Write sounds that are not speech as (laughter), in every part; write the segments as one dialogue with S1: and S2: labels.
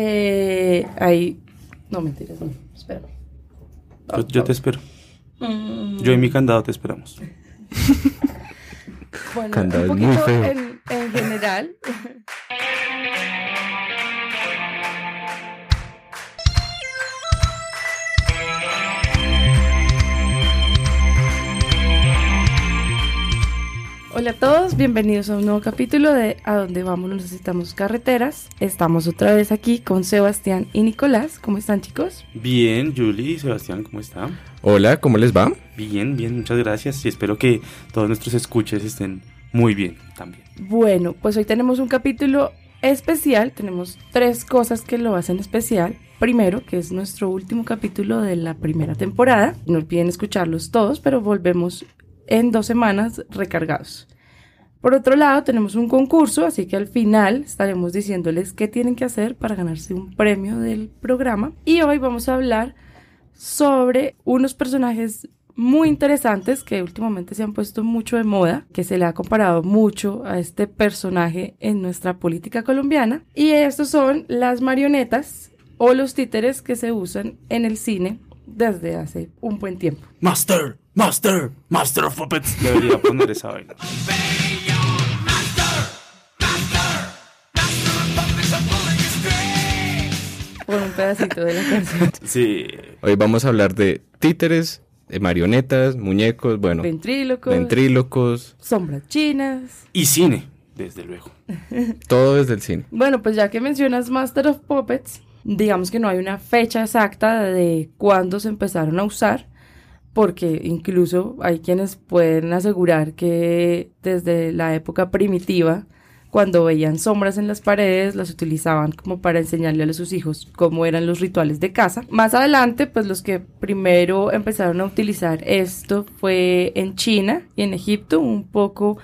S1: Eh, ahí. No, mentiras, no. Espera.
S2: Yo, yo te espero.
S1: Mm,
S2: Yo y mi candado te esperamos. (laughs)
S1: bueno,
S3: Candado
S1: un
S3: es muy
S1: poquito
S3: feo.
S1: En, en general. Hola a todos, bienvenidos a un nuevo capítulo de A dónde vamos, necesitamos carreteras. Estamos otra vez aquí con Sebastián y Nicolás. ¿Cómo están chicos?
S2: Bien, Julie y Sebastián, ¿cómo están?
S3: Hola, ¿cómo les va?
S2: Bien, bien, muchas gracias. Y espero que todos nuestros escuches estén muy bien también.
S1: Bueno, pues hoy tenemos un capítulo especial. Tenemos tres cosas que lo hacen especial. Primero, que es nuestro último capítulo de la primera temporada. No olviden escucharlos todos, pero volvemos en dos semanas recargados. Por otro lado, tenemos un concurso, así que al final estaremos diciéndoles qué tienen que hacer para ganarse un premio del programa. Y hoy vamos a hablar sobre unos personajes muy interesantes que últimamente se han puesto mucho de moda, que se le ha comparado mucho a este personaje en nuestra política colombiana. Y estos son las marionetas o los títeres que se usan en el cine desde hace un buen tiempo.
S2: Master, Master, Master of Puppets. Debería poner esa vaina.
S1: Pedacito de la canción. (laughs)
S2: Sí,
S3: Hoy vamos a hablar de títeres, de marionetas, muñecos, bueno,
S1: Ventrílocos,
S3: ventrílocos,
S1: sombras chinas.
S2: y cine, desde luego. (laughs)
S3: todo desde el cine.
S1: Bueno, pues ya que mencionas Master of Puppets, digamos que no hay una fecha exacta de cuándo se empezaron a usar, porque incluso hay quienes pueden asegurar que desde la época primitiva, cuando veían sombras en las paredes, las utilizaban como para enseñarle a sus hijos cómo eran los rituales de casa. Más adelante, pues los que primero empezaron a utilizar esto fue en China y en Egipto, un poco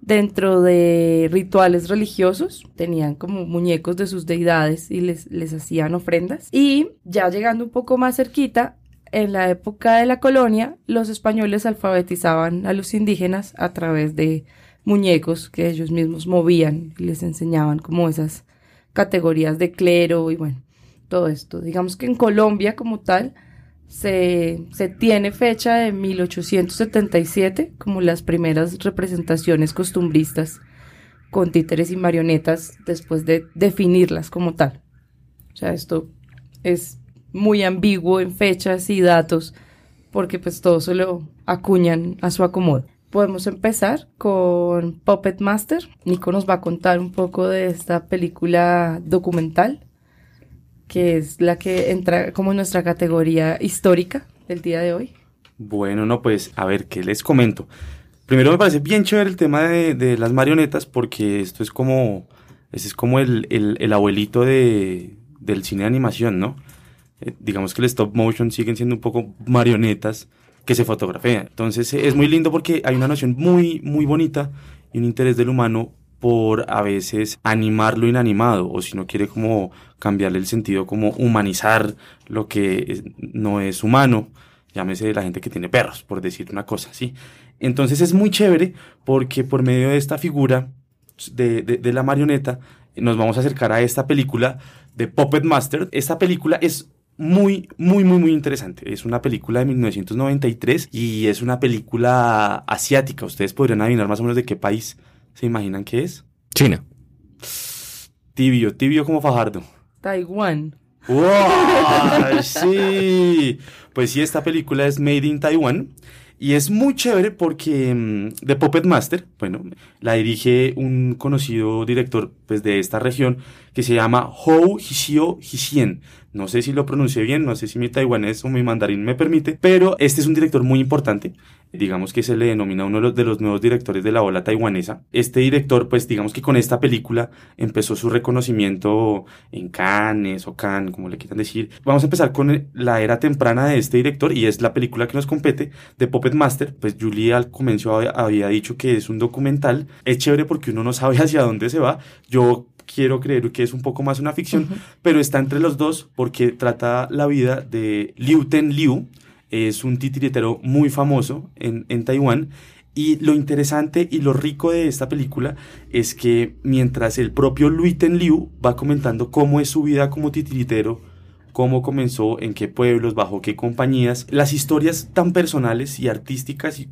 S1: dentro de rituales religiosos, tenían como muñecos de sus deidades y les, les hacían ofrendas. Y ya llegando un poco más cerquita, en la época de la colonia, los españoles alfabetizaban a los indígenas a través de muñecos que ellos mismos movían y les enseñaban como esas categorías de clero y bueno, todo esto. Digamos que en Colombia como tal se, se tiene fecha de 1877 como las primeras representaciones costumbristas con títeres y marionetas después de definirlas como tal. O sea, esto es muy ambiguo en fechas y datos porque pues todo se lo acuñan a su acomodo. Podemos empezar con Puppet Master. Nico nos va a contar un poco de esta película documental que es la que entra como en nuestra categoría histórica del día de hoy.
S2: Bueno, no, pues a ver, ¿qué les comento? Primero me parece bien chévere el tema de, las marionetas porque esto es como, ese es como el, el, el abuelito de, del cine de animación, ¿no? Eh, digamos que el stop motion siguen siendo un poco marionetas que se fotografean. Entonces es muy lindo porque hay una noción muy, muy bonita y un interés del humano por a veces animar lo inanimado o si no quiere como cambiarle el sentido, como humanizar lo que no es humano, llámese la gente que tiene perros, por decir una cosa, ¿sí? Entonces es muy chévere porque por medio de esta figura de, de- de la marioneta nos vamos a acercar a esta película de Puppet Master. Esta película es muy, muy, muy, muy interesante. Es una película de 1993 y es una película asiática. Ustedes podrían adivinar más o menos de qué país se imaginan que es.
S3: China.
S2: Tibio, tibio como Fajardo.
S1: Taiwán.
S2: ¡Wow! (laughs) Sí. Pues sí, esta película es Made in Taiwan. Y es muy chévere porque mm, The Puppet Master, bueno, la dirige un conocido director pues, de esta región que se llama Hou Hsio Hsien. No sé si lo pronuncié bien, no sé si mi taiwanés o mi mandarín me permite, pero este es un director muy importante. Digamos que se le denomina uno de los, nuevos directores de la ola taiwanesa. Este director, pues digamos que con esta película empezó su reconocimiento en Cannes o Cannes, como le quieran decir. Vamos a empezar con la era temprana de este director y es la película que nos compete de Puppet Master. Pues Julie al comienzo había dicho que es un documental. Es chévere porque uno no sabe (laughs) hacia dónde se va. Yo quiero creer que es un poco más una ficción, pero está entre los dos porque trata la vida de Liu Ten Liu. Es un titiritero muy famoso en, en Taiwán Y lo interesante y lo rico de esta película es que mientras el propio Luiten Liu va comentando cómo es su vida como titiritero, cómo comenzó, en qué pueblos, bajo qué compañías, las historias tan personales y artísticas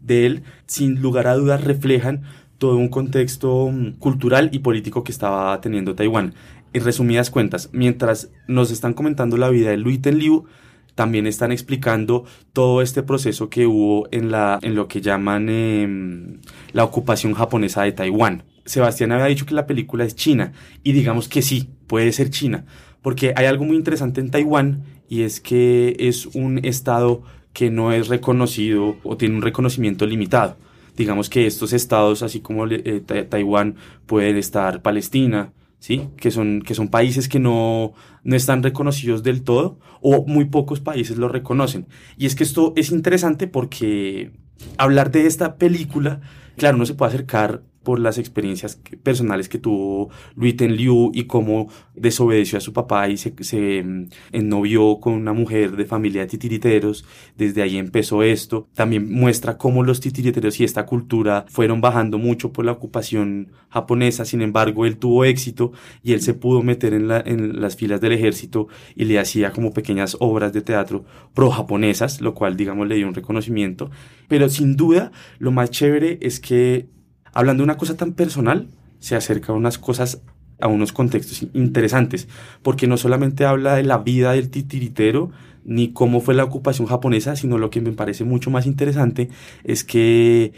S2: de él, sin lugar a dudas, reflejan todo un contexto mm, cultural y político que estaba teniendo Taiwán. En resumidas cuentas, mientras nos están comentando la vida de Luiten Liu, también están explicando todo este proceso que hubo en, la, en lo que llaman em, la ocupación japonesa de Taiwán. Sebastián había dicho que la película es china y digamos que sí, puede ser china, porque hay algo muy interesante en Taiwán y es que es un estado que no es reconocido o tiene un reconocimiento limitado. Digamos que estos estados, así como eh, Taiwán, pueden estar Palestina, ¿sí? Que son, que son países que no, no están reconocidos del todo o muy pocos países lo reconocen. Y es que esto es interesante porque hablar de esta película, claro, no se puede acercar por las experiencias personales que tuvo Luiten Liu y cómo desobedeció a su papá y se, se mm, ennovió con una mujer de familia de titiriteros. Desde ahí empezó esto. También muestra cómo los titiriteros y esta cultura fueron bajando mucho por la ocupación japonesa. Sin embargo, él tuvo éxito y él se pudo meter en, en las filas del ejército y le hacía como pequeñas obras de teatro pro japonesas, lo cual, digamos, le dio un reconocimiento. Pero sin duda, lo más chévere es que hablando de una cosa tan personal, se acerca a unas cosas, a unos contextos interesantes, porque no solamente habla de la vida del titiritero, ni cómo fue la ocupación japonesa, sino lo que me parece mucho más interesante es que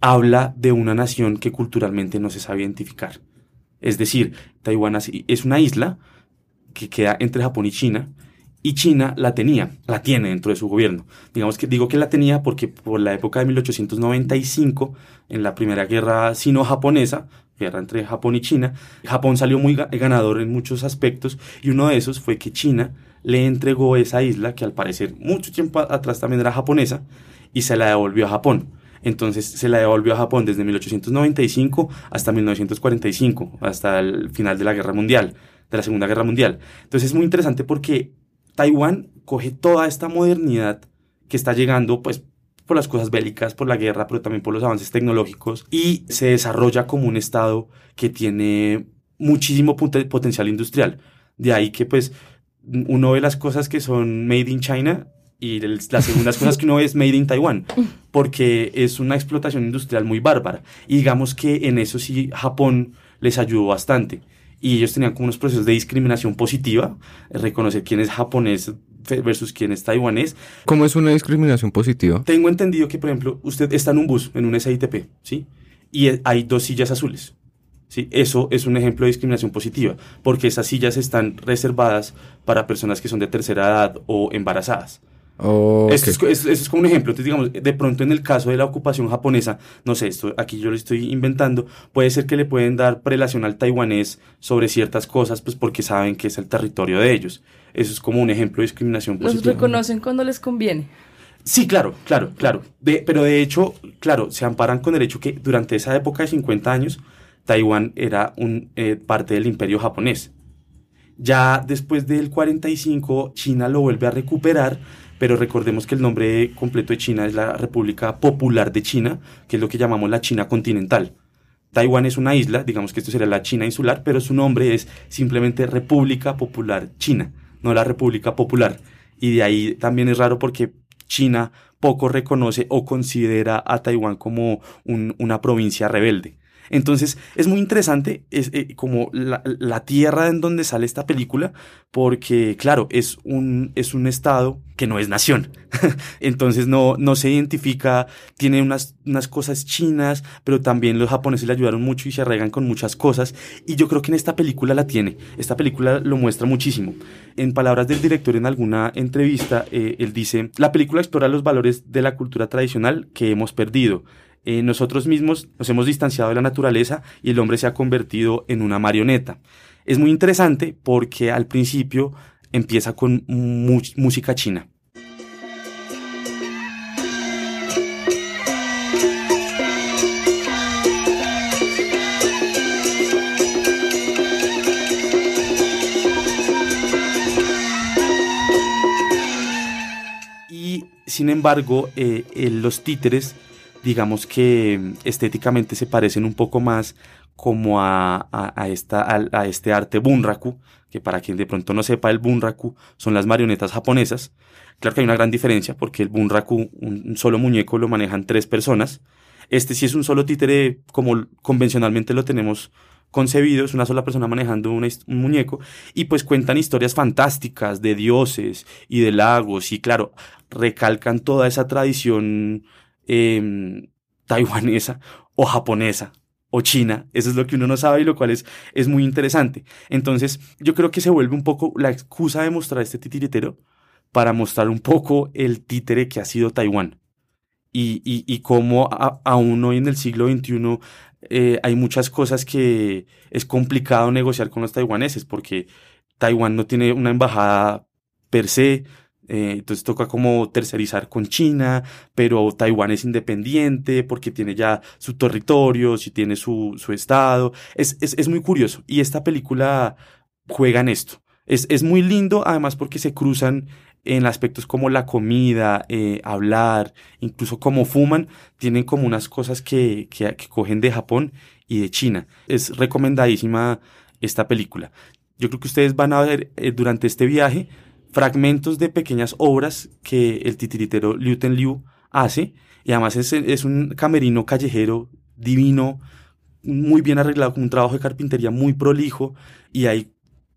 S2: habla de una nación que culturalmente no se sabe identificar. Es decir, Taiwán es una isla que queda entre Japón y China, y China la tenía, la tiene dentro de su gobierno. Digamos que digo que la tenía porque por la época de 1895, en la primera guerra sino-japonesa, guerra entre Japón y China, Japón salió muy ganador en muchos aspectos y uno de esos fue que China le entregó esa isla, que al parecer mucho tiempo atrás también era japonesa, y se la devolvió a Japón. Entonces se la devolvió a Japón desde 1895 hasta 1945, hasta el final de la Guerra Mundial, de la Segunda Guerra Mundial. Entonces es muy interesante porque Taiwán coge toda esta modernidad que está llegando, pues por las cosas bélicas, por la guerra, pero también por los avances tecnológicos, y se desarrolla como un estado que tiene muchísimo potencial industrial. De ahí que pues uno ve las cosas que son made in China y las segundas cosas que uno ve es made in Taiwán, porque es una explotación industrial muy bárbara. Y digamos que en eso sí Japón les ayudó bastante y ellos tenían como unos procesos de discriminación positiva, reconocer quién es japonés versus quién es taiwanés.
S3: ¿Cómo es una discriminación positiva?
S2: Tengo entendido que, por ejemplo, usted está en un bus, en un SITP, ¿sí? Y hay dos sillas azules. ¿sí? Eso es un ejemplo de discriminación positiva, porque esas sillas están reservadas para personas que son de tercera edad o embarazadas. Eso, es, como un ejemplo. Entonces, digamos, de pronto en el caso de la ocupación japonesa, no sé, esto aquí yo lo estoy inventando, puede ser que le pueden dar prelación al taiwanés sobre ciertas cosas, pues porque saben que es el territorio de ellos. Eso es como un ejemplo de discriminación
S1: positiva. ¿Los reconocen cuando les conviene?
S2: Sí, claro, claro, claro. De, pero de hecho, claro, se amparan con el hecho que durante esa época de 50 años, Taiwán era un, eh, parte del imperio japonés. Ya después del 45, China lo vuelve a recuperar pero recordemos que el nombre completo de China es la República Popular de China, que es lo que llamamos la China continental. Taiwán es una isla, digamos que esto sería la China insular, pero su nombre es simplemente República Popular China, no la República Popular. Y de ahí también es raro porque China poco reconoce o considera a Taiwán como una provincia rebelde. Entonces es muy interesante es, eh, como la, la, tierra en donde sale esta película, porque claro, es un, es un estado que no es nación. (laughs) Entonces no, no se identifica, tiene unas, unas cosas chinas, pero también los japoneses le ayudaron mucho y se arraigan con muchas cosas. Y yo creo que en esta película la tiene. Esta película lo muestra muchísimo. En palabras del director en alguna entrevista, eh, él dice, la película explora los valores de la cultura tradicional que hemos perdido eh, nosotros mismos nos hemos distanciado de la naturaleza y el hombre se ha convertido en una marioneta. Es muy interesante porque al principio empieza con música china. Y sin embargo, eh, los títeres digamos que estéticamente se parecen un poco más como a, a, esta, a, este arte bunraku, que para quien de pronto no sepa, el bunraku son las marionetas japonesas. Claro que hay una gran diferencia porque el bunraku, un solo muñeco, lo manejan tres personas. Este sí es un solo títere como convencionalmente lo tenemos concebido, es una sola persona manejando un, muñeco y pues cuentan historias fantásticas de dioses y de lagos y claro, recalcan toda esa tradición em, taiwanesa o japonesa o China, eso es lo que uno no sabe y lo cual es, es muy interesante. Entonces, yo creo que se vuelve un poco la excusa de mostrar este titiritero para mostrar un poco el títere que ha sido Taiwán. Y, y, y cómo aún hoy en el siglo XXI eh, hay muchas cosas que es complicado negociar con los taiwaneses porque Taiwán no tiene una embajada per se, eh, entonces toca como tercerizar con China, pero Taiwán es independiente porque tiene ya su territorio, si tiene su, su estado. Es, es, es, muy curioso. Y esta película juega en esto. Es, es muy lindo, además porque se cruzan en aspectos como la comida, eh, hablar, incluso cómo fuman, tienen como unas cosas que, que, que cogen de Japón y de China. Es recomendadísima esta película. Yo creo que ustedes van a ver eh, durante este viaje fragmentos de pequeñas obras que el titiritero Liu Ten Liu hace. Y además es, es un camerino callejero divino, muy bien arreglado, con un trabajo de carpintería muy prolijo. Y ahí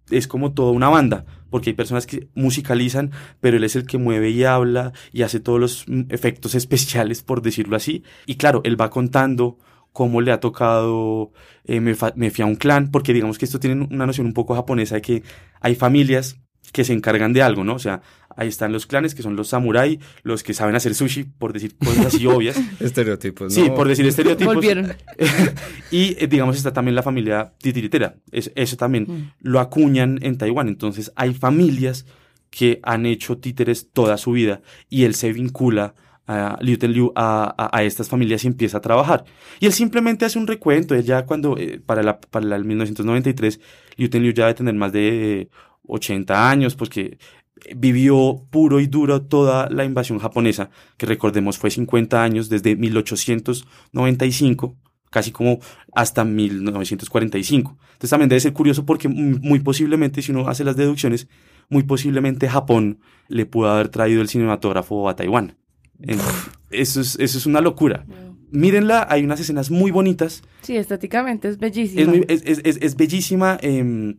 S2: es como toda una banda, porque hay personas que musicalizan, pero él es el que mueve y habla y hace todos los mm, efectos especiales, por decirlo así. Y claro, él va contando cómo le ha tocado eh, me, me fui a un clan, porque digamos que esto tiene una noción un poco japonesa de que hay familias que se encargan de algo, ¿no? O sea, ahí están los clanes que son los samurai, los que saben hacer sushi, por decir cosas así (laughs) obvias.
S3: estereotipos,
S2: ¿no? Sí, por decir estereotipos.
S1: Volvieron. (laughs)
S2: y eh, digamos está también la familia titiritera. eso también mm. lo acuñan en Taiwán. Entonces hay familias que han hecho títeres toda su vida y él se vincula a Liu Tenliu a, a, estas familias y empieza a trabajar. Y él simplemente hace un recuento. Él ya cuando, eh, para, la, para el 1993, Liu Tenliu ya debe tener más de 80 años, porque vivió puro y duro toda la invasión japonesa, que recordemos fue 50 años, desde 1895, casi como hasta 1945. Entonces también debe ser curioso porque muy posiblemente, si uno hace las deducciones, muy posiblemente Japón le pudo haber traído el cinematógrafo a Taiwán. Eso es, eso es una locura. Mírenla, hay unas escenas muy bonitas.
S1: Sí, estéticamente es bellísima.
S2: Es, es, es, es bellísima. Eh,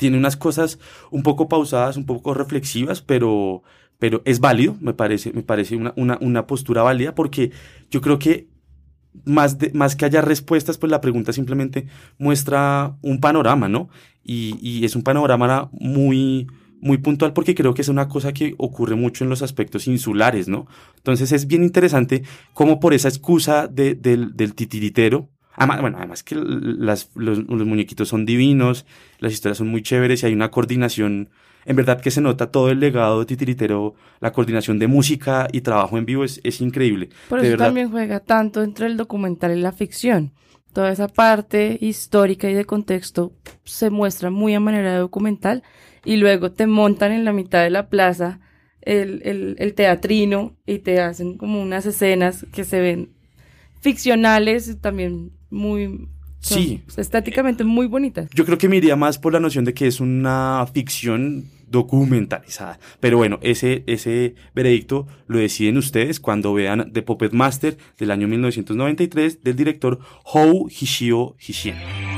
S2: tiene unas cosas un poco pausadas, un poco reflexivas, pero, pero es válido, me parece, me parece una, una, una postura válida, porque yo creo que más, más que haya respuestas, pues la pregunta simplemente muestra un panorama, ¿no? Y, y es un panorama muy, muy puntual porque creo que es una cosa que ocurre mucho en los aspectos insulares, ¿no? Entonces es bien interesante cómo por esa excusa de, del titiritero, Además, bueno, además que las, los, muñequitos son divinos, las historias son muy chéveres y hay una coordinación, en verdad que se nota todo el legado de Titiritero, la coordinación de música y trabajo en vivo es, es increíble.
S1: Por eso también juega tanto entre el documental y la ficción. Toda esa parte histórica y de contexto se muestra muy a manera de documental y luego te montan en la mitad de la plaza el, el, el teatrino y te hacen como unas escenas que se ven ficcionales, también muy
S2: sí.
S1: estáticamente muy bonitas.
S2: Yo creo que me iría más por la noción de que es una ficción documentalizada. Pero bueno, ese, ese veredicto lo deciden ustedes cuando vean The Puppet Master del año 1993 del director Hou Hishio Hishien.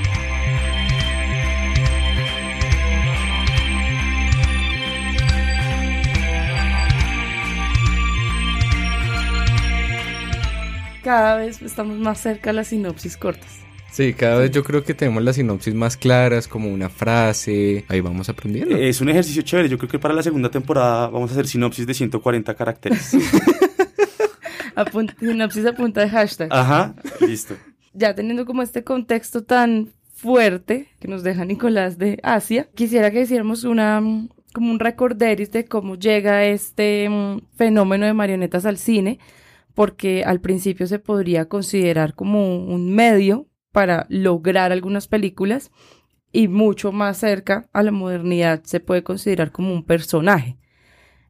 S1: Cada vez estamos más cerca de las sinopsis cortas.
S3: Sí, cada vez yo creo que tenemos las sinopsis más claras, como una frase, ahí vamos aprendiendo.
S2: Es un ejercicio chévere, yo creo que para la segunda temporada vamos a hacer sinopsis de 140 caracteres. (laughs)
S1: sinopsis a punta de hashtag.
S2: Ajá, listo.
S1: Ya teniendo como este contexto tan fuerte que nos deja Nicolás de Asia, quisiera que hiciéramos una como un recorderis de cómo llega este mm, fenómeno de marionetas al cine porque al principio se podría considerar como un medio para lograr algunas películas y mucho más cerca a la modernidad se puede considerar como un personaje.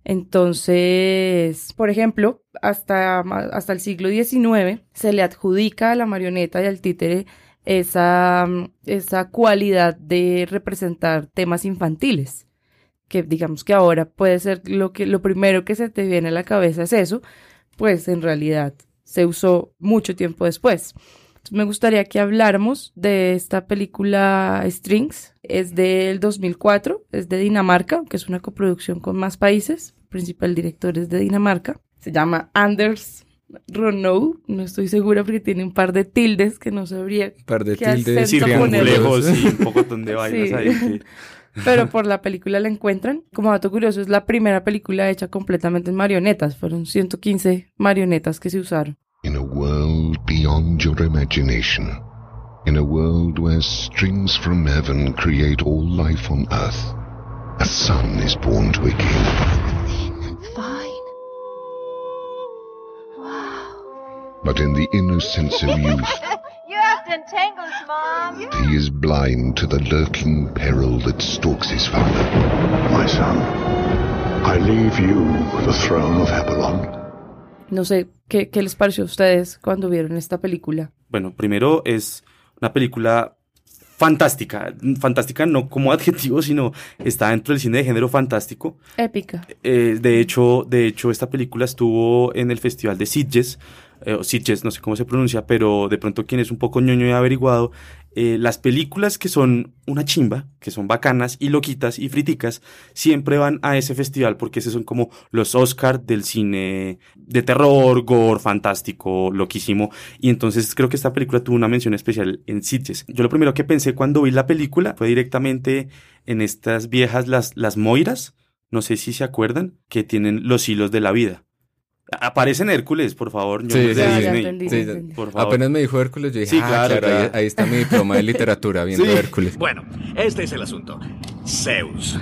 S1: Entonces, por ejemplo, hasta, hasta el siglo XIX se le adjudica a la marioneta y al títere esa, esa cualidad de representar temas infantiles que digamos que ahora puede ser lo que lo primero que se te viene a la cabeza es eso, pues en realidad se usó mucho tiempo después. me gustaría que habláramos de esta película Strings. Es del 2004, es de Dinamarca, que es una coproducción con más países. El principal director es de Dinamarca. Se llama Anders Ronow, no estoy segura porque tiene un par de tildes que no sabría.
S3: Un par de tildes
S2: circunflejos y un poco (laughs) de vainas ahí.
S1: Pero por la película la encuentran. Como dato curioso, es la primera película hecha completamente en marionetas. Fueron 115 marionetas que se usaron.
S4: In a world beyond your imagination, in a world where strings from heaven create all life on earth, a son is born to a king. Fine. Wow. But in the innocence of youth, He is blind to the lurking peril that stalks his father.
S5: My son, I leave you the throne of Hebelon.
S1: No sé, ¿qué, ¿qué les pareció a ustedes cuando vieron esta película?
S2: Bueno, primero es una película fantástica, fantástica no como (laughs) adjetivo, sino está dentro del cine de género fantástico.
S1: Épica.
S2: Eh, de hecho, de hecho, esta película estuvo en el Festival de Sitges, eh, Sitges, no sé cómo se pronuncia, pero de pronto quien es un poco ñoño y averiguado, eh, las películas que son una chimba, que son bacanas y loquitas y friticas, siempre van a ese festival porque esos son como los Oscars del cine de terror, gore, fantástico, loquísimo. Y entonces creo que esta película tuvo una mención especial en Sitges. Yo lo primero que pensé cuando vi la película fue directamente en estas viejas, las, las Moiras, no sé si se acuerdan, que tienen los hilos de la vida. Aparece en Hércules, por favor.
S3: sí, sí, Por favor. Apenas me dijo Hércules, yo dije, ah, claro, Ahí, está mi diploma de literatura viendo Hércules.
S6: Bueno, este es el asunto. Zeus,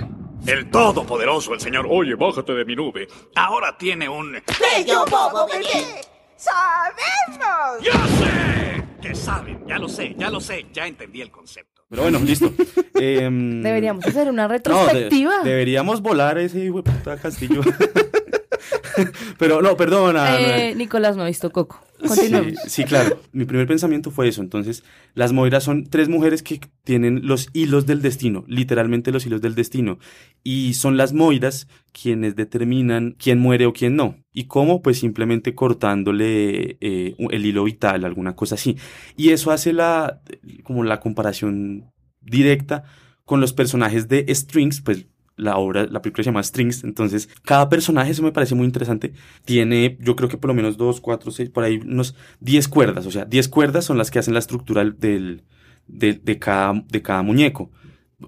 S6: el todopoderoso, el señor, oye, bájate de mi nube, ahora tiene un... ¡Bello bobo bebé! ¡Sabemos! ¡Ya sé! Que saben, ya lo sé, ya lo sé, ya entendí el concepto.
S2: Pero bueno, listo. (laughs)
S1: Em, deberíamos hacer una retrospectiva.
S2: deberíamos volar ese puta castillo. (laughs) (laughs) Pero no, perdona.
S1: Eh, Nicolás no ha visto Coco. Continuemos.
S2: Sí, claro. Mi primer pensamiento fue eso. Entonces, las Moiras son tres mujeres que tienen los hilos del destino, literalmente los hilos del destino. Y son las Moiras quienes determinan quién muere o quién no. ¿Y cómo? Pues simplemente cortándole eh, el hilo vital, alguna cosa así. Y eso hace la, como la comparación directa con los personajes de Strings, pues la obra, la película se llama Strings, entonces cada personaje, eso me parece muy interesante, tiene yo creo que por lo menos dos, cuatro, seis, por ahí unos diez cuerdas, o sea, diez cuerdas son las que hacen la estructura del, de, de, cada, de cada muñeco.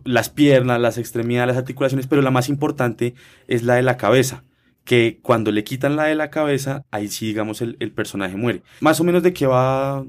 S2: Las piernas, las extremidades, las articulaciones, pero la más importante es la de la cabeza que cuando le quitan la de la cabeza, ahí sí, digamos, el, el personaje muere. Más o menos de qué va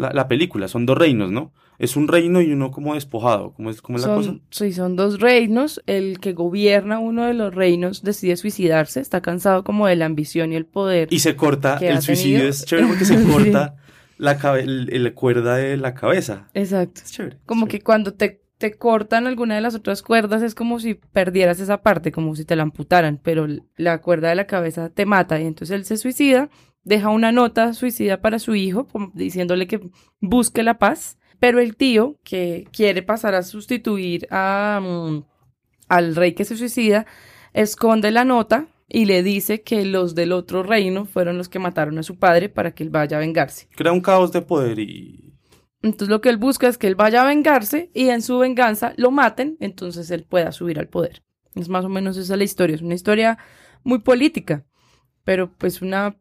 S2: la, la, película, son dos reinos, ¿no? es un reino y uno como despojado, ¿cómo es, cómo es la cosa?
S1: Sí, son dos reinos, el que gobierna uno de los reinos decide suicidarse, está cansado como de la ambición y el poder.
S2: Y se corta, el suicidio es chévere porque se (laughs) corta la, la cuerda de la cabeza.
S1: Exacto. Es chévere. Como que cuando te, te cortan alguna de las otras cuerdas es como si perdieras esa parte, como si te la amputaran, pero la cuerda de la cabeza te mata y entonces él se suicida, deja una nota suicida para su hijo, diciéndole que busque la paz pero el tío, que quiere pasar a sustituir a, mm, al rey que se suicida, esconde la nota y le dice que los del otro reino fueron los que mataron a su padre para que él vaya a vengarse.
S2: Crea un caos de poder y...
S1: Entonces lo que él busca es que él vaya a vengarse y en su venganza lo maten, entonces él pueda subir al poder. Es más o menos esa la historia. Es una historia muy política, pero pues una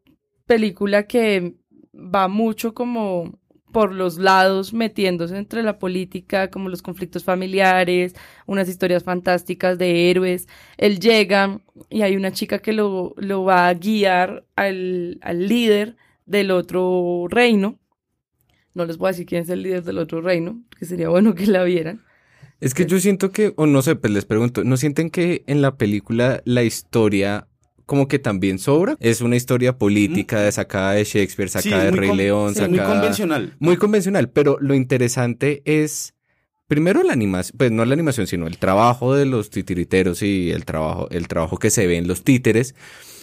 S1: película que va mucho como por los lados metiéndose entre la política, como los conflictos familiares, unas historias fantásticas de héroes. Él llega y hay una chica que lo, lo va a guiar al, al, líder del otro reino. No les voy a decir quién es el líder del otro reino, que sería bueno que la vieran.
S3: Es que yo siento que, o no sé, pues les pregunto, ¿no sienten que en la película la historia como que también sobra. Es una historia política de sacada de Shakespeare, sacada de Rey León, sacada...
S2: Muy convencional.
S3: Muy convencional, pero lo interesante es primero la animación, pues no la animación, sino el trabajo de los titiriteros y el trabajo, el trabajo que se ve en los títeres.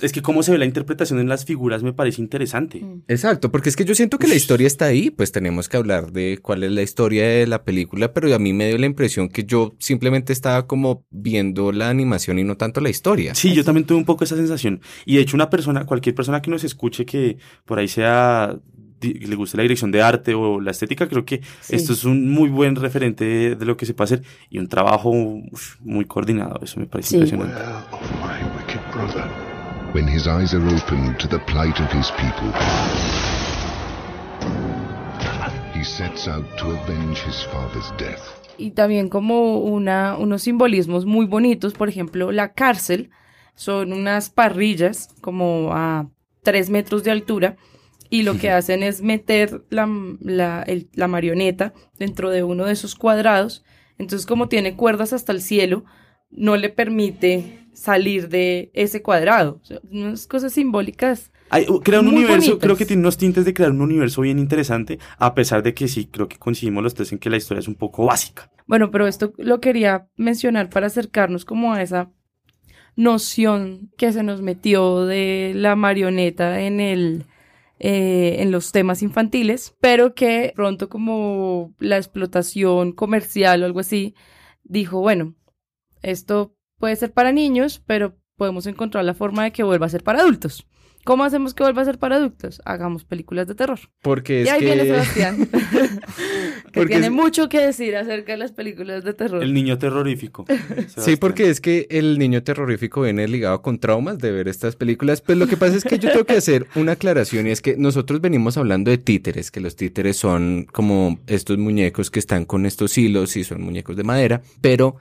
S2: Es que cómo se ve la interpretación en las figuras me parece interesante.
S1: Mm.
S3: Exacto, porque es que yo siento que la historia está ahí, pues tenemos que hablar de cuál es la historia de la película, pero a mí me dio la impresión que yo simplemente estaba como viendo la animación y no tanto la historia.
S2: Sí, yo también tuve un poco esa sensación. Y de hecho, una persona, cualquier persona que nos escuche que por ahí sea le guste la dirección de arte o la estética, creo que
S1: Sí.
S2: esto es un muy buen referente de, de lo que se puede hacer y un trabajo uf, muy coordinado. Eso me parece
S1: Sí.
S2: impresionante.
S4: When his eyes are opened to the plight of his people, he sets out to avenge his father's death.
S1: y también como una, unos simbolismos muy bonitos, por ejemplo, la cárcel son unas parrillas como a tres metros de altura y lo que hacen es meter la, la, el- la marioneta dentro de uno de esos cuadrados, entonces como tiene cuerdas hasta el cielo, no le permite salir de ese cuadrado, O sea, unas cosas simbólicas.
S2: Hay- un universo,
S1: bonitas.
S2: creo que tiene unos tintes de crear un universo bien interesante, a pesar de que sí, creo que coincidimos los tres en que la historia es un poco básica.
S1: Bueno, pero esto lo quería mencionar para acercarnos como a esa noción que se nos metió de la marioneta en el eh, en los temas infantiles, pero que pronto como la explotación comercial o algo así dijo, bueno, esto puede ser para niños, pero podemos encontrar la forma de que vuelva a ser para adultos. ¿Cómo hacemos que vuelva a ser para adultos? Hagamos películas de terror.
S3: Porque es
S1: y ahí
S3: que...
S1: viene Sebastián, (laughs) que
S3: Porque
S1: tiene
S3: es-
S1: mucho que decir acerca de las películas de terror.
S2: El niño terrorífico. (laughs)
S3: Sí, porque es que el niño terrorífico viene ligado con traumas de ver estas películas. Pues lo que pasa es que yo tengo que hacer una aclaración y es que nosotros venimos hablando de títeres, que los títeres son como estos muñecos que están con estos hilos y son muñecos de madera, pero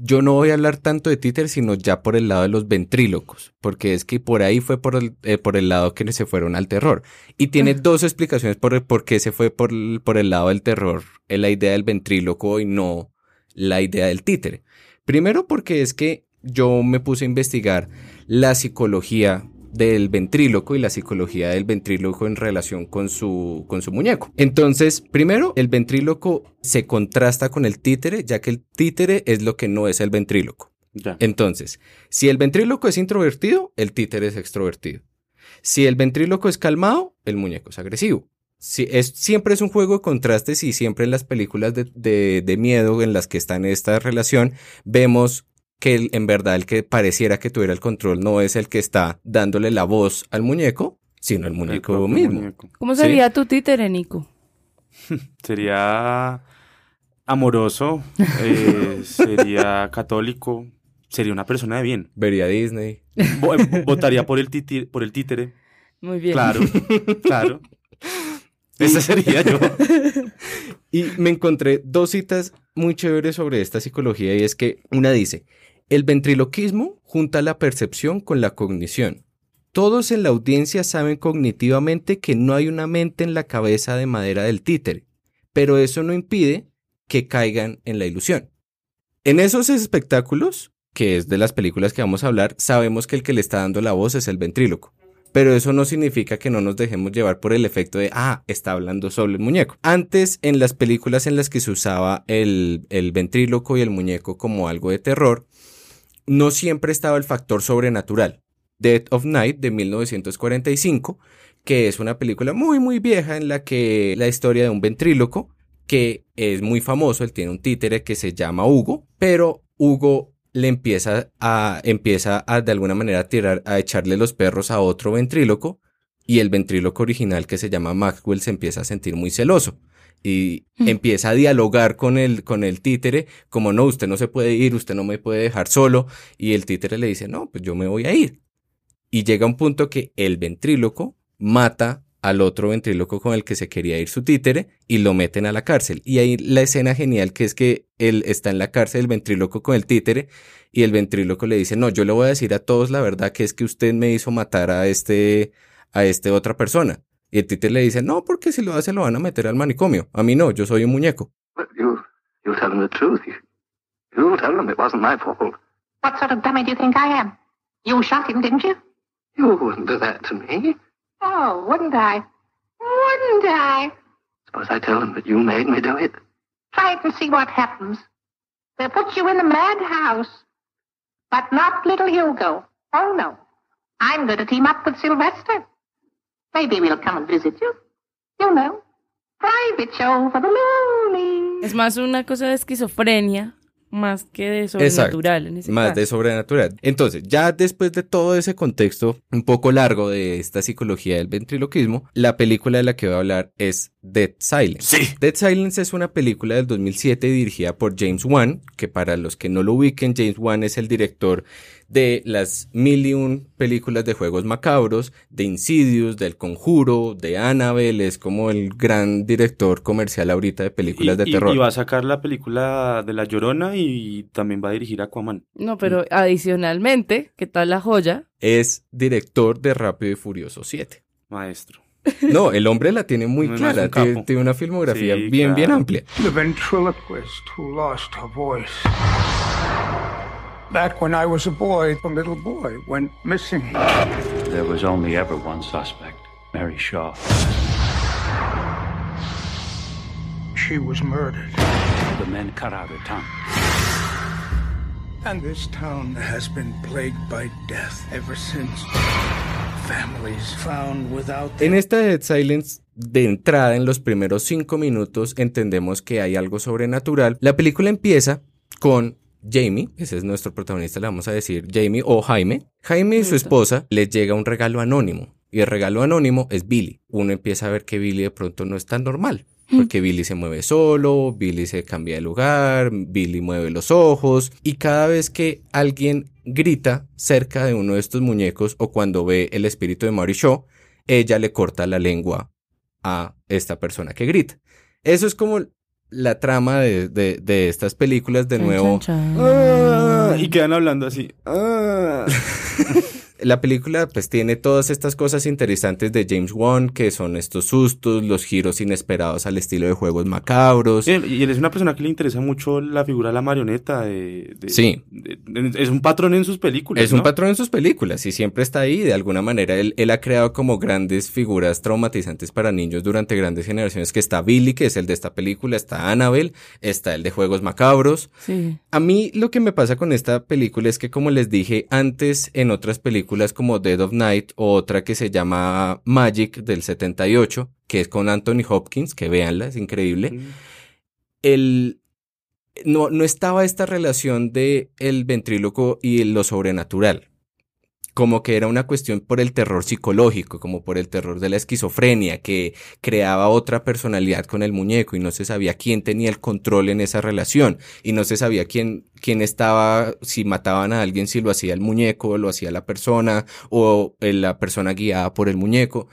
S3: yo no voy a hablar tanto de títeres, sino ya por el lado de los ventrílocos, porque es que por ahí fue por el, eh, por el lado que se fueron al terror. Y tiene dos explicaciones por, por qué se fue por el, por el lado del terror, eh, la idea del ventríloco y no la idea del títere. Primero porque es que yo me puse a investigar la psicología del ventríloco y la psicología del ventríloco en relación con su, con su muñeco. Entonces, primero, el ventríloco se contrasta con el títere, ya que el títere es lo que no es el ventríloco.
S2: Ya.
S3: Entonces, si el ventríloco es introvertido, el títere es extrovertido. Si el ventríloco es calmado, el muñeco es agresivo. Si es, siempre es un juego de contrastes y siempre en las películas de, de- de miedo en las que está en esta relación, vemos que el- en verdad el que pareciera que tuviera el control no es el que está dándole la voz al muñeco, sino el muñeco mismo.
S2: muñeco.
S1: ¿Cómo
S3: Sí.
S1: sería tu títere, Nico? (laughs)
S2: Sería amoroso, eh, (laughs) sería católico, sería una persona de bien.
S3: Vería Disney.
S2: Vo- eh, votaría por el, titi- por el títere.
S1: Muy bien.
S2: Claro, claro. (laughs) Ese sería yo.
S3: Y me encontré dos citas muy chéveres sobre esta psicología y es que una dice, el ventriloquismo junta la percepción con la cognición. Todos en la audiencia saben cognitivamente que no hay una mente en la cabeza de madera del títere, pero eso no impide que caigan en la ilusión. En esos espectáculos, que es de las películas que vamos a hablar, sabemos que el que le está dando la voz es el ventríloco. Pero eso no significa que no nos dejemos llevar por el efecto de, ah, está hablando solo el muñeco. Antes, en las películas en las que se usaba el, el ventríloco y el muñeco como algo de terror, no siempre estaba el factor sobrenatural. Dead of Night de 1945, que es una película muy muy vieja en la que la historia de un ventríloco que es muy famoso, él tiene un títere que se llama Hugo, pero Hugo le empieza a empieza a de alguna manera a tirar a echarle los perros a otro ventríloco y el ventríloco original que se llama Maxwell se empieza a sentir muy celoso y empieza a dialogar con el con el títere como no, usted no se puede ir, usted no me puede dejar solo y el títere le dice, "No, pues yo me voy a ir." Y llega un punto que el ventríloco mata al otro ventríloco con el que se quería ir su títere y lo meten a la cárcel. Y ahí la escena genial que es que él está en la cárcel, el ventríloco con el títere, y el ventríloco le dice, no, yo le voy a decir a todos la verdad que es que usted me hizo matar a este, a este otra persona. Y el títere le dice, no, porque si lo hace lo van a meter al manicomio. A mí no, yo soy un muñeco.
S5: But you, you'll tell them the truth. You, you'll tell them it wasn't my fault.
S7: What sort of dummy do you think I am? You shot him, didn't you?
S5: You wouldn't do that to me.
S7: Oh, wouldn't I? Wouldn't I?
S5: Suppose I tell them that you made me do it.
S7: Try it and see what happens. They'll put you in the madhouse. But not little Hugo. Oh, no. I'm going to team up with Sylvester. Maybe we'll come and visit you. You know. Private show for the loonies.
S1: Es más una cosa de esquizofrenia más que de sobrenatural en ese
S3: Más
S1: caso.
S3: de sobrenatural. Entonces, ya después de todo ese contexto un poco largo de esta psicología del ventriloquismo, la película de la que voy a hablar es Dead Silence.
S2: Sí.
S3: Dead Silence es una película del 2007 dirigida por James Wan, que para los que no lo ubiquen, James Wan es el director de las mil y un películas de juegos macabros, de Insidious, del Conjuro, de Annabelle, es como el gran director comercial ahorita de películas
S2: y,
S3: de
S2: y-
S3: terror.
S2: y va a sacar la película de La Llorona y también va a dirigir Aquaman.
S1: No, pero adicionalmente, ¿qué tal la joya?
S3: Es director de Rápido y Furioso 7.
S2: Maestro. (laughs)
S3: No, el hombre la tiene muy
S2: No,
S3: clara, tiene, una filmografía
S2: Sí,
S3: bien, bien amplia.
S8: The ventriloquist who lost her voice. Back when I was a boy, a little boy went missing.
S6: There was only ever one suspect, Mary Shaw.
S8: She was murdered.
S6: The men cut out her tongue.
S8: And this town has been plagued by death ever since. Families found without
S3: En esta Dead Silence, de entrada, en los primeros cinco minutos, entendemos que hay algo sobrenatural. La película empieza con Jamie, ese es nuestro protagonista, le vamos a decir Jamie o Jaime. Jaime y su esposa les llega un regalo anónimo. Y el regalo anónimo es Billy. Uno empieza a ver que Billy de pronto no es tan normal. Porque Billy se mueve solo, Billy se cambia de lugar, Billy mueve los ojos. Y cada vez que alguien grita cerca de uno de estos muñecos o cuando ve el espíritu de Mary Shaw, ella le corta la lengua a esta persona que grita. Eso es como la trama de, de- de estas películas de
S1: Chan,
S3: nuevo.
S1: chan, chan.
S2: Ah, y quedan hablando así. Ah. (laughs)
S3: La película pues tiene todas estas cosas interesantes de James Wan, que son estos sustos, los giros inesperados al estilo de juegos macabros.
S2: Sí, Y él es una persona que le interesa mucho la figura de la marioneta. de- de-
S3: Sí.
S2: de- de- es un patrón en sus películas.
S3: Es un patrón en sus películas y siempre está ahí. De alguna manera, él, él ha creado como grandes figuras traumatizantes para niños durante grandes generaciones. Que está Billy, que es el de esta película, está Annabelle, está el de Juegos Macabros.
S1: Sí.
S3: A mí lo que me pasa con esta película es que, como les dije antes, en otras películas como Dead of Night o otra que se llama Magic del 78, que es con Anthony Hopkins, que véanla, es increíble.
S2: Mm.
S3: El, no, no estaba esta relación de el ventríloco y lo sobrenatural. Como que era una cuestión por el terror psicológico, como por el terror de la esquizofrenia, que creaba otra personalidad con el muñeco y no se sabía quién tenía el control en esa relación y no se sabía quién, quién estaba, si mataban a alguien, si lo hacía el muñeco, lo hacía la persona o eh, la persona guiada por el muñeco.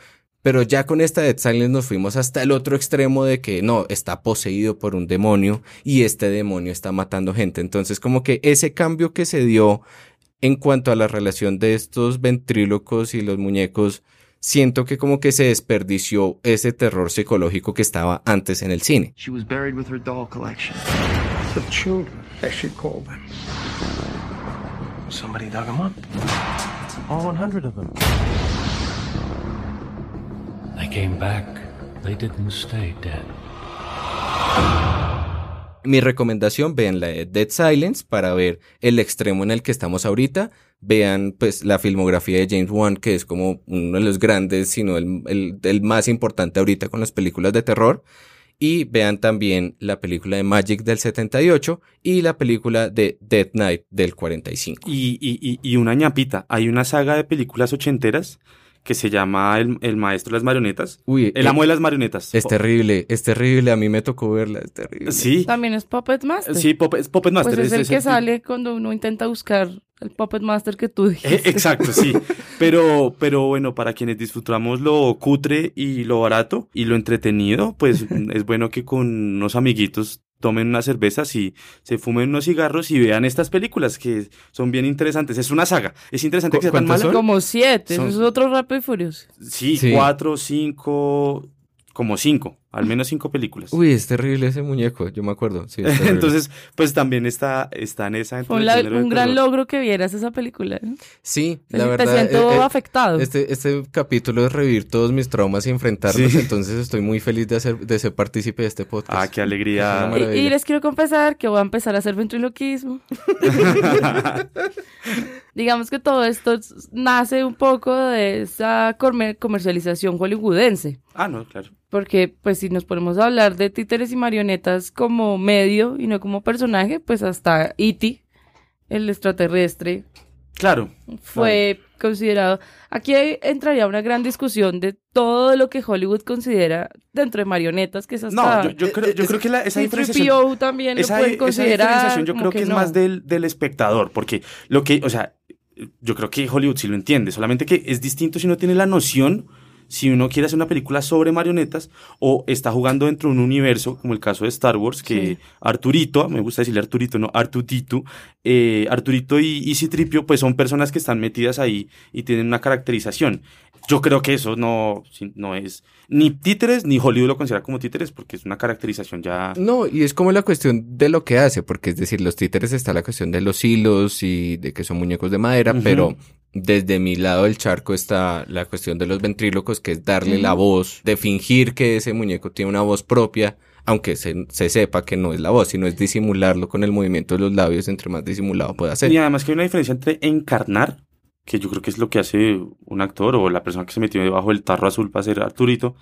S3: Pero ya con esta Dead Silence nos fuimos hasta el otro extremo de que no, está poseído por un demonio y este demonio está matando gente. Entonces como que ese cambio que se dio en cuanto a la relación de estos ventrílocos y los muñecos, siento que como que se desperdició ese terror psicológico que estaba antes en el cine.
S9: She was buried with her doll collection.
S8: the children, as she called them.
S9: Somebody dug them up. All 100 of them.
S10: They came back. They didn't stay dead.
S3: Mi recomendación, vean la de Dead Silence para ver el extremo en el que estamos ahorita. Vean pues la filmografía de James Wan, que es como uno de los grandes, sino el, el- más importante ahorita con las películas de terror. Y vean también la película de Magic del 78 y la película de Dead Night del 45.
S2: Y, y, y, y una ñapita. Hay una saga de películas ochenteras que se llama El, el Maestro de las Marionetas.
S3: Uy,
S2: El
S3: eh,
S2: Amo de las Marionetas.
S3: Es terrible, es terrible. A mí me tocó verla, es terrible.
S2: Sí,
S1: También es Puppet Master.
S2: sí, Puppet, es Puppet Master.
S1: Pues es el
S2: es
S1: que sale cuando uno intenta buscar el Puppet Master que tú
S2: Eh,
S1: dijiste.
S2: Exacto, sí. (laughs) Pero, pero bueno, para quienes disfrutamos lo cutre y lo barato y lo entretenido, pues (laughs) es bueno que con unos amiguitos tomen unas cervezas y se fumen unos cigarros y vean estas películas que son bien interesantes. Es una saga. Es interesante
S3: ¿Cu-
S2: que sea tan mala.
S3: son?
S1: Como siete,
S2: Son-
S1: eso es otro rápido y furioso.
S2: Sí,
S3: Sí.
S2: cuatro, cinco, como cinco. Al menos cinco películas.
S3: Uy, es terrible ese muñeco, yo me acuerdo. Sí. (laughs)
S2: Entonces, pues también está, está en esa...
S1: Fue un, la- gran logro que vieras esa película.
S3: Sí,
S1: Te-
S3: la
S1: te
S3: verdad.
S1: siento
S3: eh, eh,
S1: afectado.
S3: Este, este capítulo es revivir todos mis traumas y enfrentarlos,
S2: Sí.
S3: entonces estoy muy feliz de, hacer, de ser partícipe de este podcast.
S2: Ah, qué alegría.
S1: Y, y les quiero confesar que voy a empezar a hacer ventriloquismo. (laughs) Digamos que todo esto nace un poco de esa comer- comercialización hollywoodense.
S2: Ah, no, claro.
S1: Porque, pues, si nos ponemos a hablar de títeres y marionetas como medio y no como personaje, pues hasta E.T., el extraterrestre,
S2: Claro.
S1: fue considerado. Aquí entraría una gran discusión de todo lo que Hollywood considera dentro de marionetas, que es hasta.
S2: No, yo, yo creo, yo creo que la- esa
S1: C-3PO
S2: diferenciación...
S1: también
S2: esa,
S1: lo pueden
S2: esa
S1: considerar.
S2: diferenciación yo creo que, es
S1: no.
S2: más del, del espectador, porque lo que, o sea, yo creo que Hollywood sí lo entiende, solamente que es distinto si uno tiene la noción, si uno quiere hacer una película sobre marionetas o está jugando dentro de un universo, como el caso de Star Wars, que
S1: Sí.
S2: Arturito, me gusta decirle Arturito, no Artutito, eh, Arturito y, y Citripio, pues son personas que están metidas ahí y tienen una caracterización. Yo creo que eso no, no es ni títeres, ni Hollywood lo considera como títeres, porque es una caracterización ya...
S3: No, y es como la cuestión de lo que hace, porque es decir, los títeres está la cuestión de los hilos y de que son muñecos de madera, pero desde mi lado del charco está la cuestión de los ventrílocos, que es darle la voz, de fingir que ese muñeco tiene una voz propia, aunque se, se sepa que no es la voz, sino es disimularlo con el movimiento de los labios, entre más disimulado pueda ser.
S2: Y además que hay una diferencia entre encarnar, que yo creo que es lo que hace un actor o la persona que se metió debajo del tarro azul para ser Arturito,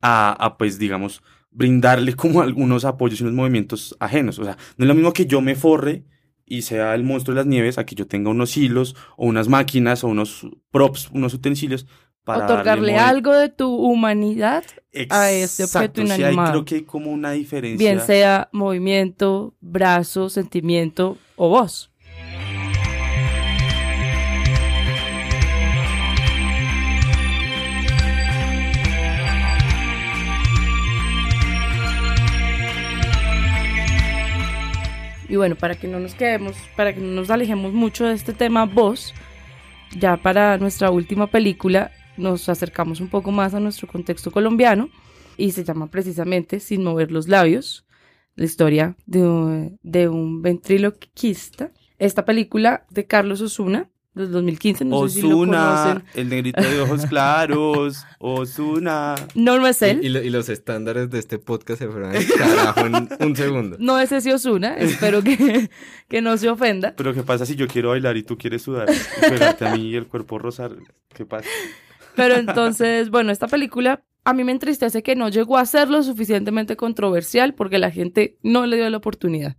S2: a, a, pues digamos brindarle como algunos apoyos y unos movimientos ajenos. O sea, no es lo mismo que yo me forre y sea el monstruo de las nieves a que yo tenga unos hilos o unas máquinas o unos props, unos utensilios para
S1: Otorgarle algo de tu humanidad a este objeto
S2: Exacto, sí,
S1: inanimado.
S2: creo que hay como una diferencia.
S1: Bien sea movimiento, brazo, sentimiento o voz. Y bueno, para que no nos quedemos, para que no nos alejemos mucho de este tema voz, ya para nuestra última película nos acercamos un poco más a nuestro contexto colombiano y se llama precisamente Sin mover los labios, la historia de, de un ventriloquista. Esta película de Carlos Osuna del 2015, no sé si lo conocen.
S2: el negrito de ojos (laughs) claros, Osuna.
S1: No, no es él.
S3: Y, y lo- y los estándares de este podcast se fueron al carajo en un segundo.
S1: No es ese Osuna, espero que, (laughs) que no se ofenda.
S2: Pero ¿qué pasa si yo quiero bailar y tú quieres sudar y pegarte a mí y el cuerpo rosar? ¿Qué pasa?
S1: Pero entonces, bueno, esta película a mí me entristece que no llegó a ser lo suficientemente controversial porque la gente no le dio la oportunidad.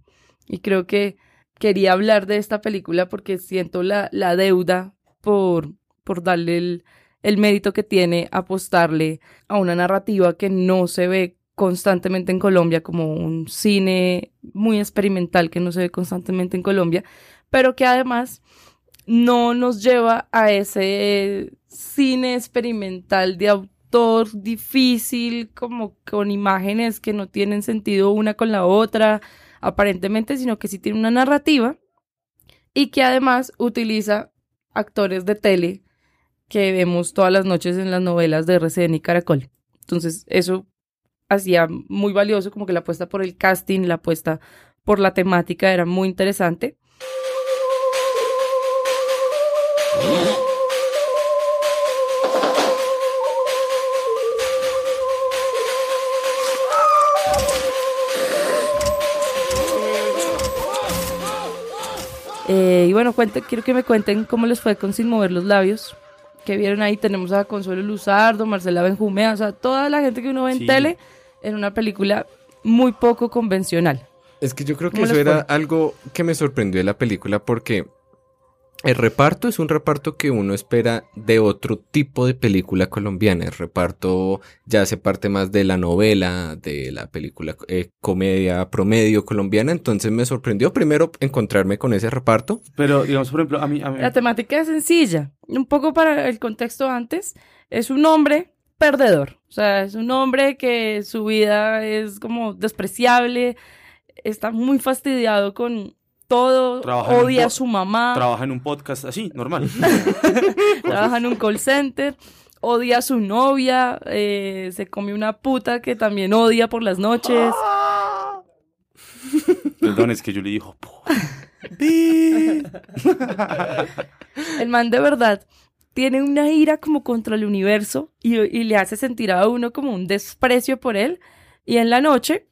S1: Y creo que quería hablar de esta película porque siento la, la deuda por, por darle el, el mérito que tiene apostarle a una narrativa que no se ve constantemente en Colombia como un cine muy experimental que no se ve constantemente en Colombia, pero que además no nos lleva a ese cine experimental de autor difícil, como con imágenes que no tienen sentido una con la otra, aparentemente, sino que sí tiene una narrativa y que además utiliza actores de tele que vemos todas las noches en las novelas de RCN y Caracol. Entonces, eso hacía muy valioso, como que la apuesta por el casting, la apuesta por la temática era muy interesante. Eh, y bueno, cuente, quiero que me cuenten cómo les fue con Sin Mover los Labios. Que vieron ahí, tenemos a Consuelo Luzardo, Marcela Benjumea, o sea, toda la gente que uno ve en
S2: Sí.
S1: tele en una película muy poco convencional.
S3: Es que yo creo que
S1: ¿Cómo
S3: eso era algo que me sorprendió de la película porque el reparto es un reparto que uno espera de otro tipo de película colombiana. El reparto ya hace parte más de la novela, de la película eh, comedia promedio colombiana. Entonces me sorprendió primero encontrarme con ese reparto.
S2: Pero, digamos, por ejemplo, a mí... A mí
S1: La temática es sencilla. Un poco para el contexto antes, es un hombre perdedor. O sea, es un hombre que su vida es como despreciable, está muy fastidiado con todo,
S2: Trabaja
S1: odia a su mamá,
S2: trabaja en un podcast así, normal. (laughs)
S1: trabaja en un call center, odia a su novia, eh, se come una puta que también odia por las noches. (laughs)
S2: Perdón, es que yo le dijo, (laughs)
S1: El man de verdad tiene una ira como contra el universo y, y le hace sentir a uno como un desprecio por él. Y en la noche,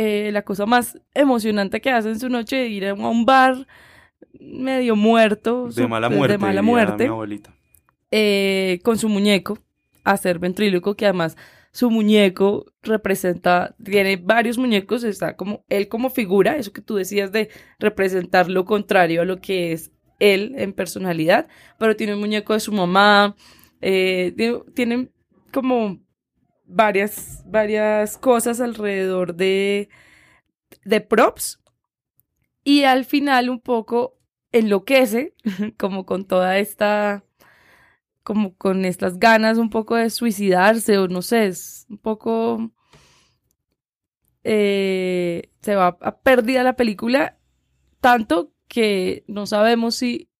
S1: eh, la cosa más emocionante que hace en su noche es ir a un bar medio muerto.
S2: de mala muerte.
S1: De mala muerte.
S2: Mi abuelita.
S1: eh, con su muñeco a ser ventríloco, que además su muñeco representa, tiene varios muñecos, está como él como figura, eso que tú decías de representar lo contrario a lo que es él en personalidad, pero tiene un muñeco de su mamá, eh, tiene, tiene como varias, varias cosas alrededor de, de props y al final un poco enloquece, (laughs) como con toda esta como con estas ganas un poco de suicidarse o no sé, es un poco... eh, se va a pérdida la película tanto que no sabemos si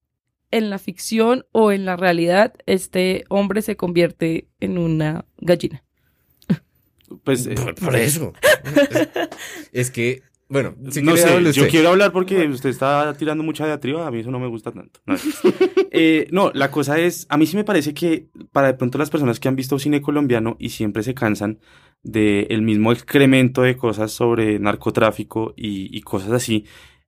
S1: en la ficción o en la realidad este hombre se convierte en una gallina.
S2: Pues, eh,
S3: Por, por eso. es que, bueno, (laughs) si
S2: no
S3: quiere,
S2: sé, yo
S3: usted.
S2: quiero hablar porque usted está tirando mucha diatriba, a mí eso no me gusta tanto. No, (laughs) Eh, no, la cosa es, a mí sí me parece que para de pronto las personas que han visto cine colombiano y siempre se cansan del mismo excremento de cosas sobre narcotráfico y, y cosas así,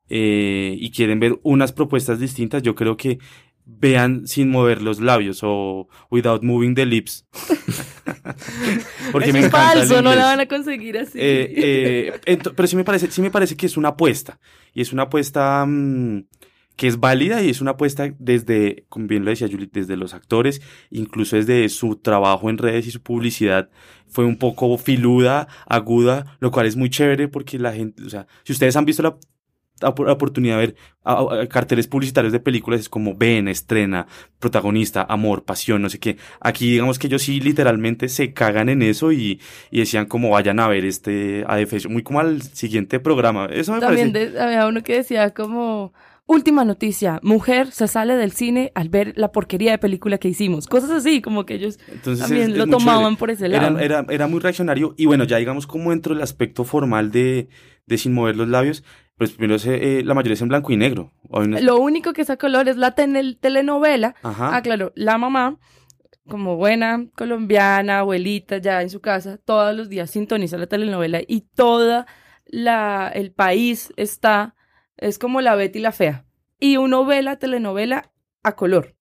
S2: eh, y quieren ver unas propuestas distintas, yo creo que vean sin mover los labios o without moving the lips. (laughs) Porque me
S1: es
S2: el
S1: falso, no la van a conseguir así.
S2: Eh, eh, pero sí me parece, sí me parece que es una apuesta. Y es una apuesta mm, que es válida y es una apuesta desde, como bien lo decía Julie, desde los actores, incluso desde su trabajo en redes y su publicidad. Fue un poco filuda, aguda, lo cual es muy chévere porque la gente, o sea, si ustedes han visto la oportunidad de ver a- a- carteles publicitarios de películas es como ven, estrena, protagonista, amor, pasión, no sé qué. Aquí digamos que ellos sí literalmente se cagan en eso y, y decían como vayan a ver este ADF, muy como al siguiente programa. Eso me
S1: También
S2: parece.
S1: de- había uno que decía como, última noticia, mujer se sale del cine al ver la porquería de película que hicimos. Cosas así, como que ellos
S2: Entonces
S1: también
S2: es- es
S1: lo tomaban por ese
S2: Era,
S1: lado.
S2: era, era muy reaccionario y bueno, ya digamos como dentro del aspecto formal de, de sin mover los labios, pues primero se, eh, la mayoría es en blanco y negro.
S1: Lo único que es a color es la telenovela.
S2: Ajá.
S1: Ah, claro, la mamá, como buena colombiana, abuelita ya en su casa, todos los días sintoniza la telenovela y toda la, el país está, es como la Betty la Fea. Y uno ve la telenovela a color,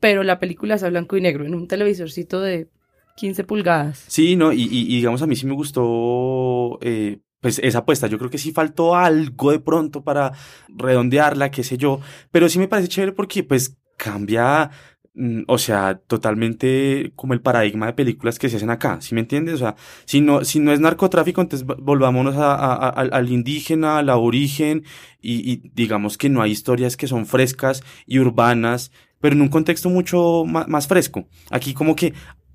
S1: pero la película es a blanco y negro, en un televisorcito de 15 pulgadas.
S2: Sí, no, y, y- y digamos a mí sí me gustó eh, pues esa apuesta. Yo creo que sí faltó algo de pronto para redondearla, qué sé yo, pero sí me parece chévere porque pues cambia, mm, o sea, totalmente como el paradigma de películas que se hacen acá, ¿sí me entiendes? O sea, si no, si no es narcotráfico, entonces volvámonos a- al, indígena, al aborigen, y, digamos que no hay historias que son frescas y urbanas, pero en un contexto mucho más fresco. Aquí como que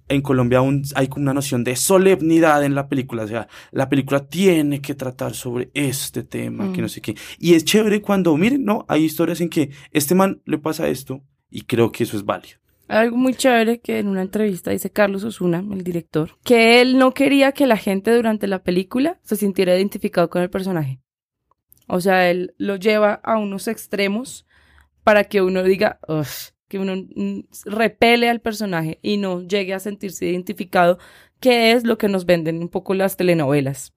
S2: en Colombia aún hay como una noción de solemnidad en la película, o sea, la película tiene que tratar sobre este tema, que
S1: Mm.
S2: no sé qué. Y es chévere cuando, miren, no, hay historias en que este man le pasa esto y creo que eso es válido.
S1: Hay algo muy chévere que en una entrevista dice Carlos Osuna, el director, que él no quería que la gente durante la película se sintiera identificado con el personaje. O sea, él lo lleva a unos extremos para que uno diga, "Ugh", que uno mm, repele al personaje y no llegue a sentirse identificado, que es lo que nos venden un poco las telenovelas,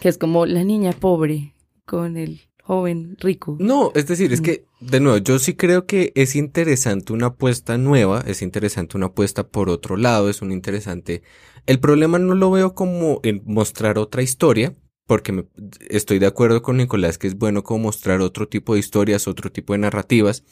S1: que es como la niña pobre con el joven rico.
S3: No, es decir, es que, de nuevo, yo sí creo que es interesante una apuesta nueva, es interesante una apuesta por otro lado, es un interesante... El problema no lo veo como en mostrar otra historia, porque me- estoy de acuerdo con Nicolás que es bueno como mostrar otro tipo de historias, otro tipo de narrativas.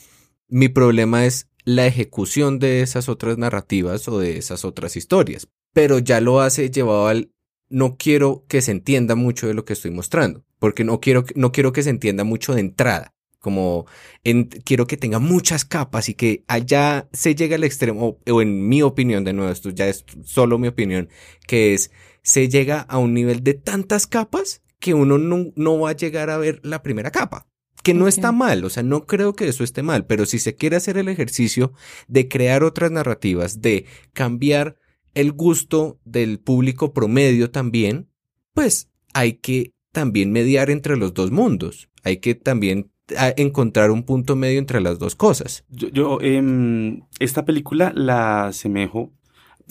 S3: Mi problema es la ejecución de esas otras narrativas o de esas otras historias, pero ya lo hace llevado al no quiero que se entienda mucho de lo que estoy mostrando, porque no quiero, no quiero que se entienda mucho de entrada, como en- quiero que tenga muchas capas y que allá se llegue al extremo, o, en mi opinión, de nuevo, esto ya es solo mi opinión, que es, se llega a un nivel de tantas capas que uno no, no va a llegar a ver la primera capa. Que no está mal, o sea, no creo que eso esté mal, pero si se quiere hacer el ejercicio de crear otras narrativas, de cambiar el gusto del público promedio también, pues hay que también mediar entre los dos mundos. Hay que también ah, encontrar un punto medio entre las dos cosas.
S2: Yo, yo em, esta película la asemejo,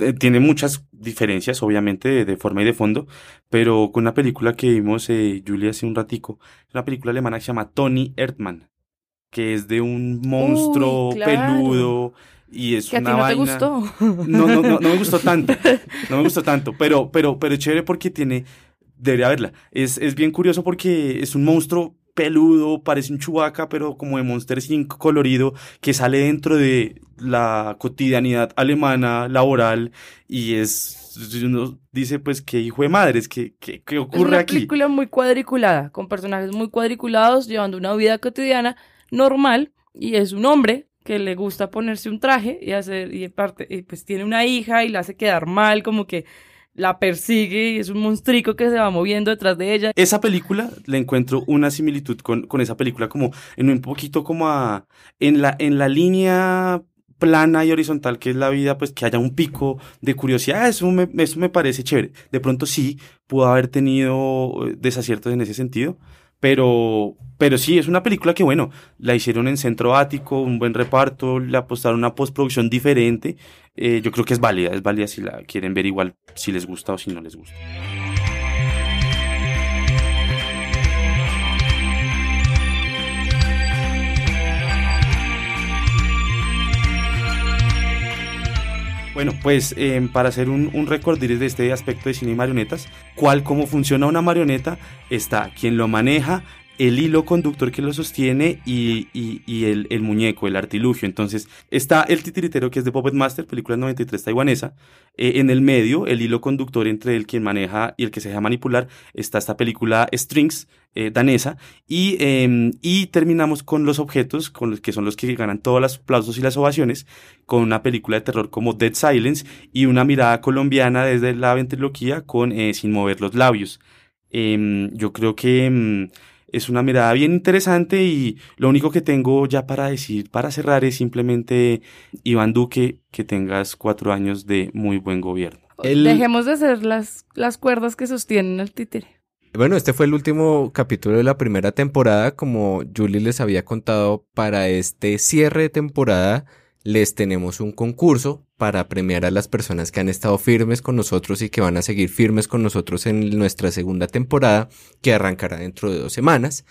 S2: eh, tiene muchas diferencias, obviamente, de, de, forma y de fondo, pero con una película que vimos, eh, Julia, hace un ratico, una película alemana que se llama Tony Erdmann, que es de un monstruo
S1: Uy, claro.
S2: peludo y es
S1: Que a
S2: una
S1: ti no te
S2: vaina.
S1: gustó.
S2: No, no, no, no me gustó tanto. (laughs) No me gustó tanto, pero, pero, pero es chévere porque tiene, debería verla. Es, es bien curioso porque es un monstruo peludo, parece un chubaca, pero como de Monster Inc. colorido, que sale dentro de la cotidianidad alemana, laboral, y es, uno dice pues que hijo de madres, que, que
S1: Es
S2: ocurre
S1: una
S2: aquí.
S1: película muy cuadriculada, con personajes muy cuadriculados, llevando una vida cotidiana normal, y es un hombre que le gusta ponerse un traje y hacer, y parte, y pues tiene una hija y la hace quedar mal, como que la persigue y es un monstrico que se va moviendo detrás de ella.
S2: Esa película le encuentro una similitud con, con esa película, como en un poquito como a, en la, en la línea plana y horizontal que es la vida, pues que haya un pico de curiosidad, eso me, eso me parece chévere. De pronto sí, pudo haber tenido eh, desaciertos en ese sentido, pero, pero sí, es una película que, bueno, la hicieron en centro ático, un buen reparto, le apostaron una postproducción diferente. Eh, yo creo que es válida, es válida si la quieren ver igual, si les gusta o si no les gusta. Bueno, pues eh, para hacer un, un de este aspecto de cine y marionetas, cuál, cómo funciona una marioneta, está quien lo maneja, el hilo conductor que lo sostiene y, y, el, muñeco, el artilugio. Entonces está el titiritero que es de Puppet Master, película 93 taiwanesa. Eh, en el medio, el hilo conductor entre el quien maneja y el que se deja manipular, está esta película Strings, eh, danesa. Y, eh, y terminamos con los objetos, con los que son los que ganan todos los aplausos y las ovaciones, con una película de terror como Dead Silence y una mirada colombiana desde la ventriloquía con eh, Sin mover los labios. Em, yo creo que es una mirada bien interesante y lo único que tengo ya para decir, para cerrar, es simplemente, Iván Duque, que tengas cuatro años de muy buen gobierno.
S1: El... Dejemos de hacer las, las cuerdas que sostienen el títere.
S3: Bueno, este fue el último capítulo de la primera temporada. Como Julie les había contado, para este cierre de temporada les tenemos un concurso para premiar a las personas que han estado firmes con nosotros y que van a seguir firmes con nosotros en nuestra segunda temporada que arrancará dentro de dos semanas.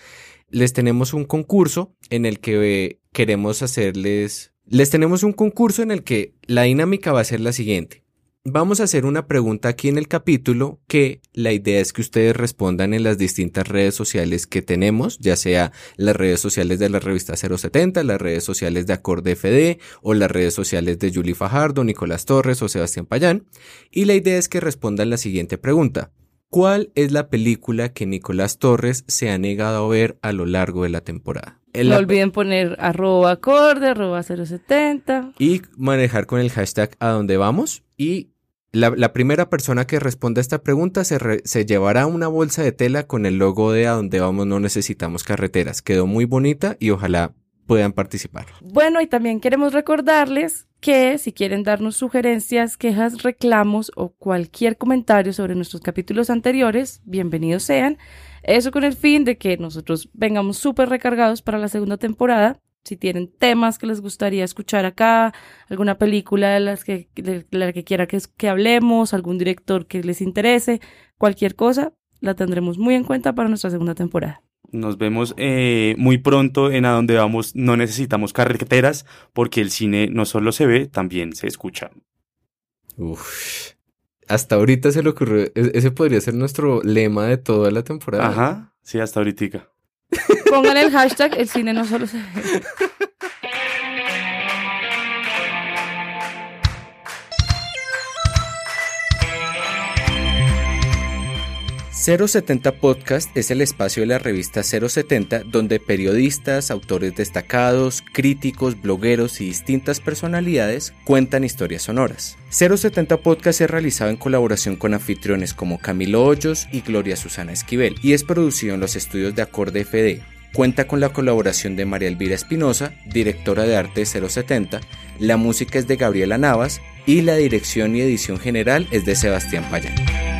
S3: Les tenemos un concurso en el que queremos hacerles... Les tenemos un concurso en el que la dinámica va a ser la siguiente. Vamos a hacer una pregunta aquí en el capítulo que la idea es que ustedes respondan en las distintas redes sociales que tenemos, ya sea las redes sociales de la revista 070, las redes sociales de Acorde FD o las redes sociales de Julie Fajardo, Nicolás Torres o Sebastián Payán. Y la idea es que respondan la siguiente pregunta. ¿Cuál es la película que Nicolás Torres se ha negado a ver a lo largo de la temporada?
S1: No olviden poner arroba acorde, arroba 070.
S3: Y manejar con el hashtag a dónde vamos. Y la, primera persona que responda a esta pregunta se, llevará una bolsa de tela con el logo de a dónde vamos no necesitamos carreteras. Quedó muy bonita y ojalá puedan participar.
S1: Bueno, y también queremos recordarles que si quieren darnos sugerencias, quejas, reclamos o cualquier comentario sobre nuestros capítulos anteriores, bienvenidos sean. Eso con el fin de que nosotros vengamos súper recargados para la segunda temporada. Si tienen temas que les gustaría escuchar acá, alguna película de las que, de la que quiera que, que hablemos, algún director que les interese, cualquier cosa, la tendremos muy en cuenta para nuestra segunda temporada.
S2: Nos vemos eh, muy pronto en A Donde Vamos. No necesitamos carreteras porque el cine no solo se ve, también se escucha.
S3: Uf. Hasta ahorita se le ocurrió. e-, Ese podría ser nuestro lema de toda la temporada.
S2: Ajá. Sí, hasta ahorita. (laughs)
S1: Pongan el hashtag El cine no solo se ve.
S3: 070 Podcast es el espacio de la revista 070 donde periodistas, autores destacados, críticos, blogueros y distintas personalidades cuentan historias sonoras. 070 Podcast es realizado en colaboración con anfitriones como Camilo Hoyos y Gloria Susana Esquivel y es producido en los estudios de Acorde FD. Cuenta con la colaboración de María Elvira Espinosa, directora de arte 070, la música es de Gabriela Navas y la dirección y edición general es de Sebastián Payán.